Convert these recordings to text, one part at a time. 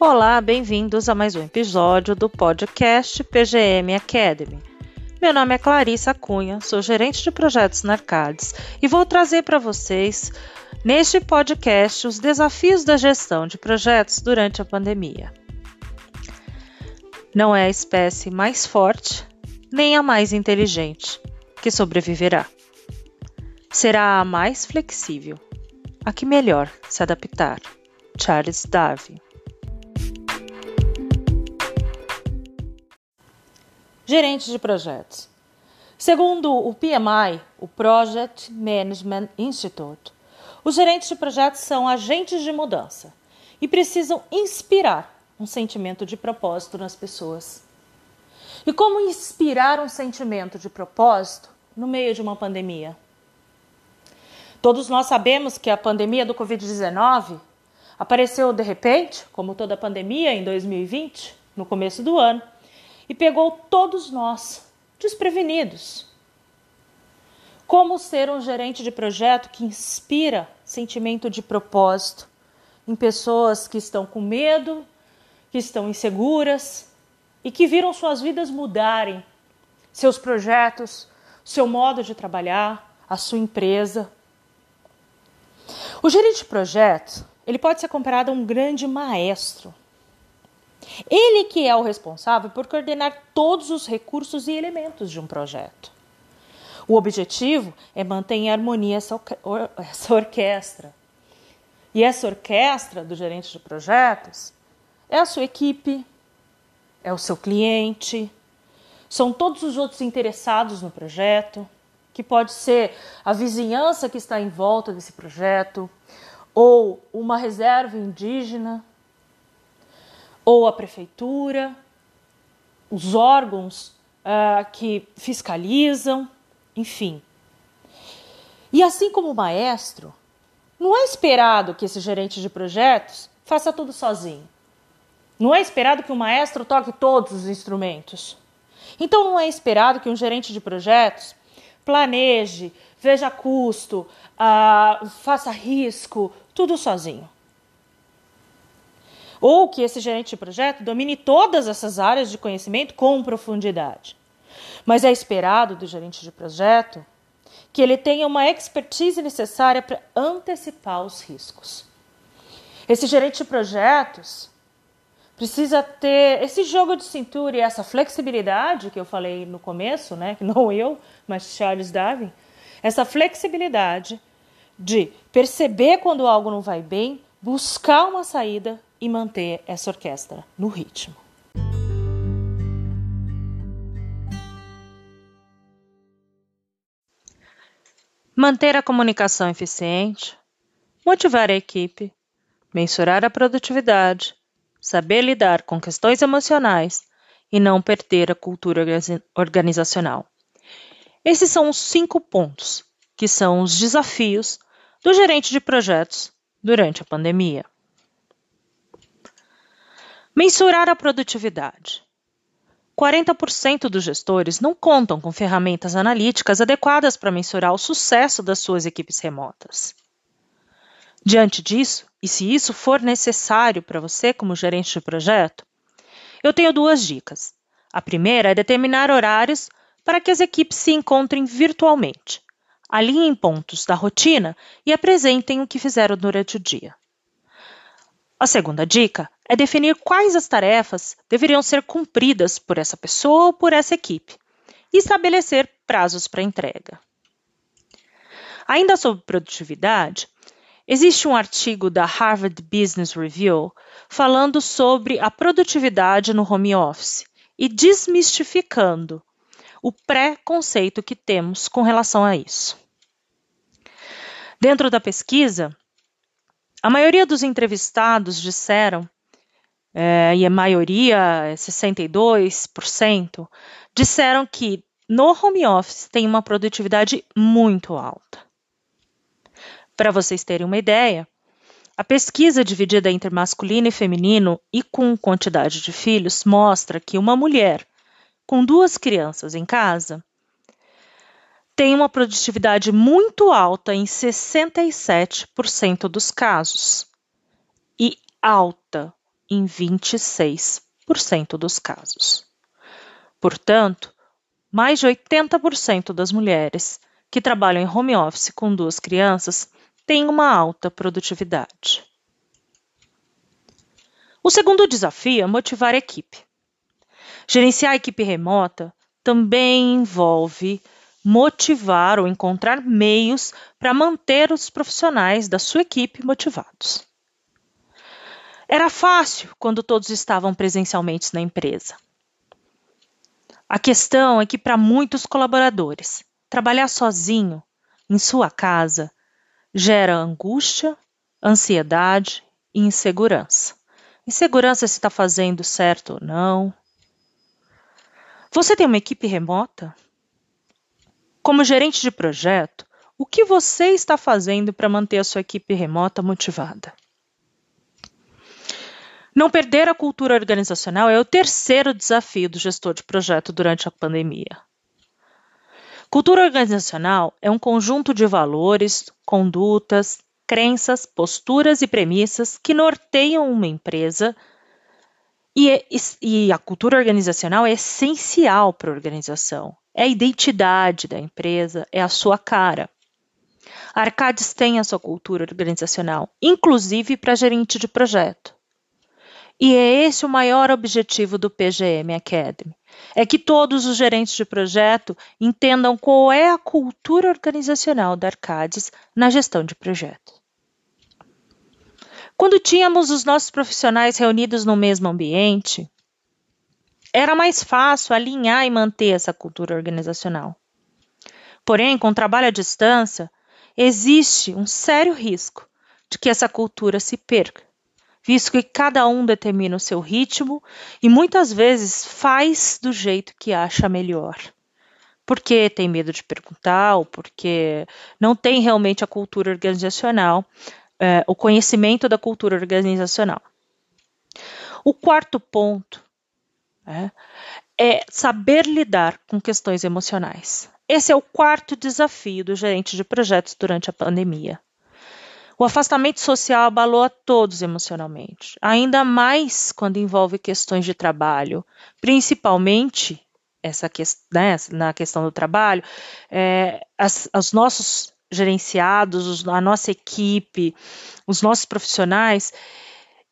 Olá, bem-vindos a mais um episódio do podcast PGM Academy. Meu nome é Clarissa Cunha, sou gerente de projetos na Arcades e vou trazer para vocês, neste podcast, os desafios da gestão de projetos durante a pandemia. Não é a espécie mais forte, nem a mais inteligente que sobreviverá. Será a mais flexível, a que melhor se adaptar. Charles Darwin. Gerentes de projetos. Segundo o PMI, o Project Management Institute, os gerentes de projetos são agentes de mudança e precisam inspirar um sentimento de propósito nas pessoas. E como inspirar um sentimento de propósito no meio de uma pandemia? Todos nós sabemos que a pandemia do Covid-19 apareceu de repente, como toda pandemia em 2020, no começo do ano e pegou todos nós desprevenidos. Como ser um gerente de projeto que inspira sentimento de propósito em pessoas que estão com medo, que estão inseguras e que viram suas vidas mudarem, seus projetos, seu modo de trabalhar, a sua empresa. O gerente de projeto, ele pode ser comparado a um grande maestro ele que é o responsável por coordenar todos os recursos e elementos de um projeto. O objetivo é manter em harmonia essa, or essa orquestra. E essa orquestra do gerente de projetos é a sua equipe, é o seu cliente, são todos os outros interessados no projeto, que pode ser a vizinhança que está em volta desse projeto, ou uma reserva indígena ou a prefeitura, os órgãos uh, que fiscalizam, enfim. E assim como o maestro, não é esperado que esse gerente de projetos faça tudo sozinho. Não é esperado que o maestro toque todos os instrumentos. Então não é esperado que um gerente de projetos planeje, veja custo, uh, faça risco, tudo sozinho ou que esse gerente de projeto domine todas essas áreas de conhecimento com profundidade. Mas é esperado do gerente de projeto que ele tenha uma expertise necessária para antecipar os riscos. Esse gerente de projetos precisa ter esse jogo de cintura e essa flexibilidade que eu falei no começo, né? Não eu, mas Charles Darwin. Essa flexibilidade de perceber quando algo não vai bem, buscar uma saída e manter essa orquestra no ritmo. Manter a comunicação eficiente, motivar a equipe, mensurar a produtividade, saber lidar com questões emocionais e não perder a cultura organizacional. Esses são os cinco pontos que são os desafios do gerente de projetos durante a pandemia. Mensurar a produtividade. 40% dos gestores não contam com ferramentas analíticas adequadas para mensurar o sucesso das suas equipes remotas. Diante disso, e se isso for necessário para você como gerente de projeto, eu tenho duas dicas. A primeira é determinar horários para que as equipes se encontrem virtualmente, alinhem pontos da rotina e apresentem o que fizeram durante o dia. A segunda dica é definir quais as tarefas deveriam ser cumpridas por essa pessoa ou por essa equipe e estabelecer prazos para entrega. Ainda sobre produtividade, existe um artigo da Harvard Business Review falando sobre a produtividade no home office e desmistificando o pré-conceito que temos com relação a isso. Dentro da pesquisa, a maioria dos entrevistados disseram, é, e a maioria, 62%, disseram que no home office tem uma produtividade muito alta. Para vocês terem uma ideia, a pesquisa dividida entre masculino e feminino e com quantidade de filhos mostra que uma mulher com duas crianças em casa tem uma produtividade muito alta em 67% dos casos e alta em 26% dos casos. Portanto, mais de 80% das mulheres que trabalham em home office com duas crianças têm uma alta produtividade. O segundo desafio é motivar a equipe. Gerenciar a equipe remota também envolve motivar ou encontrar meios para manter os profissionais da sua equipe motivados. Era fácil quando todos estavam presencialmente na empresa. A questão é que, para muitos colaboradores, trabalhar sozinho, em sua casa, gera angústia, ansiedade e insegurança. Insegurança se está fazendo certo ou não. Você tem uma equipe remota? Como gerente de projeto, o que você está fazendo para manter a sua equipe remota motivada? Não perder a cultura organizacional é o terceiro desafio do gestor de projeto durante a pandemia. Cultura organizacional é um conjunto de valores, condutas, crenças, posturas e premissas que norteiam uma empresa e, é, e a cultura organizacional é essencial para a organização é a identidade da empresa, é a sua cara. A Arcades tem a sua cultura organizacional, inclusive para gerente de projeto. E é esse o maior objetivo do PGM Academy. É que todos os gerentes de projeto entendam qual é a cultura organizacional da Arcades na gestão de projeto. Quando tínhamos os nossos profissionais reunidos no mesmo ambiente, era mais fácil alinhar e manter essa cultura organizacional. Porém, com o trabalho à distância, existe um sério risco de que essa cultura se perca, visto que cada um determina o seu ritmo e muitas vezes faz do jeito que acha melhor. Porque tem medo de perguntar, ou porque não tem realmente a cultura organizacional, é, o conhecimento da cultura organizacional. O quarto ponto é, é saber lidar com questões emocionais. Esse é o quarto desafio do gerente de projetos durante a pandemia. O afastamento social abalou a todos emocionalmente, ainda mais quando envolve questões de trabalho, principalmente essa que, né, na questão do trabalho, é, as, os nossos gerenciados, a nossa equipe, os nossos profissionais,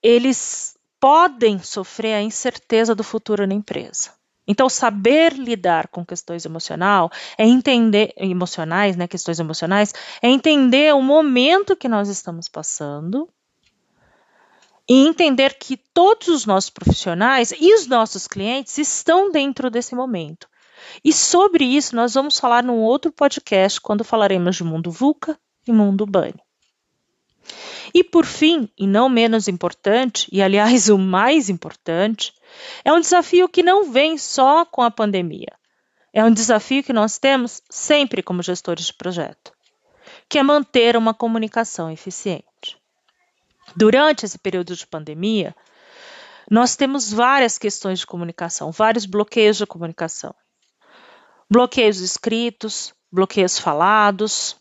eles podem sofrer a incerteza do futuro na empresa. Então, saber lidar com questões emocional é entender emocionais, né, questões emocionais, é entender o momento que nós estamos passando e entender que todos os nossos profissionais e os nossos clientes estão dentro desse momento. E sobre isso nós vamos falar num outro podcast quando falaremos de mundo VUCA e mundo BANI. E por fim, e não menos importante, e aliás o mais importante, é um desafio que não vem só com a pandemia. É um desafio que nós temos sempre como gestores de projeto, que é manter uma comunicação eficiente. Durante esse período de pandemia, nós temos várias questões de comunicação, vários bloqueios de comunicação. Bloqueios escritos, bloqueios falados.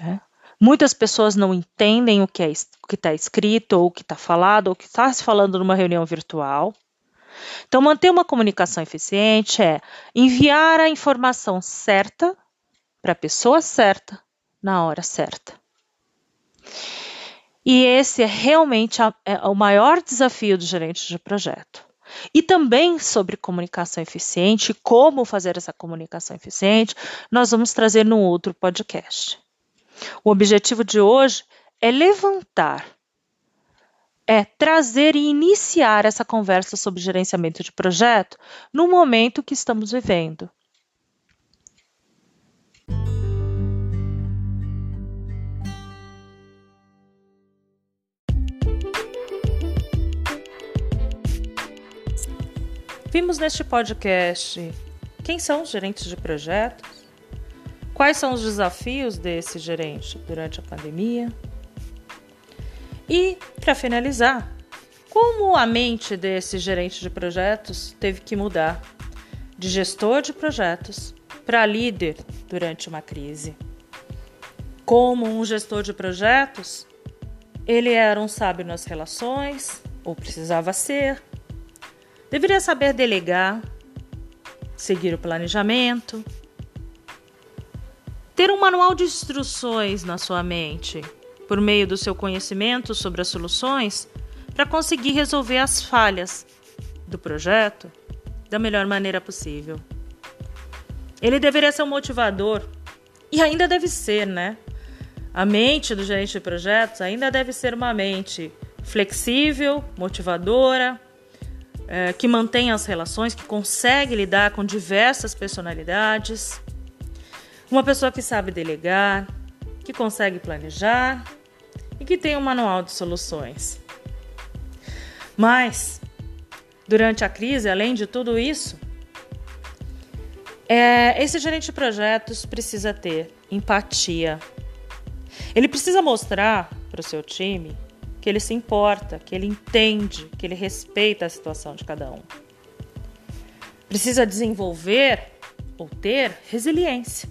Né? Muitas pessoas não entendem o que é, está escrito, ou o que está falado, ou o que está se falando numa reunião virtual. Então, manter uma comunicação eficiente é enviar a informação certa para a pessoa certa na hora certa. E esse é realmente a, é o maior desafio do gerente de projeto. E também sobre comunicação eficiente, como fazer essa comunicação eficiente, nós vamos trazer no outro podcast. O objetivo de hoje é levantar, é trazer e iniciar essa conversa sobre gerenciamento de projeto no momento que estamos vivendo. Vimos neste podcast quem são os gerentes de projetos, Quais são os desafios desse gerente durante a pandemia? E, para finalizar, como a mente desse gerente de projetos teve que mudar de gestor de projetos para líder durante uma crise? Como um gestor de projetos, ele era um sábio nas relações, ou precisava ser. Deveria saber delegar, seguir o planejamento, ter um manual de instruções na sua mente, por meio do seu conhecimento sobre as soluções, para conseguir resolver as falhas do projeto da melhor maneira possível. Ele deveria ser um motivador e ainda deve ser, né? A mente do gerente de projetos ainda deve ser uma mente flexível, motivadora, é, que mantém as relações, que consegue lidar com diversas personalidades. Uma pessoa que sabe delegar, que consegue planejar e que tem um manual de soluções. Mas, durante a crise, além de tudo isso, é, esse gerente de projetos precisa ter empatia, ele precisa mostrar para o seu time que ele se importa, que ele entende, que ele respeita a situação de cada um. Precisa desenvolver ou ter resiliência,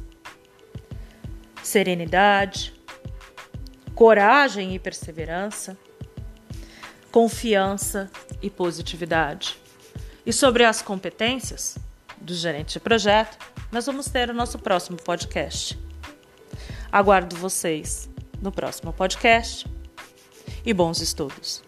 serenidade, coragem e perseverança, confiança e positividade. E sobre as competências do gerente de projeto, nós vamos ter o nosso próximo podcast. Aguardo vocês no próximo podcast e bons estudos.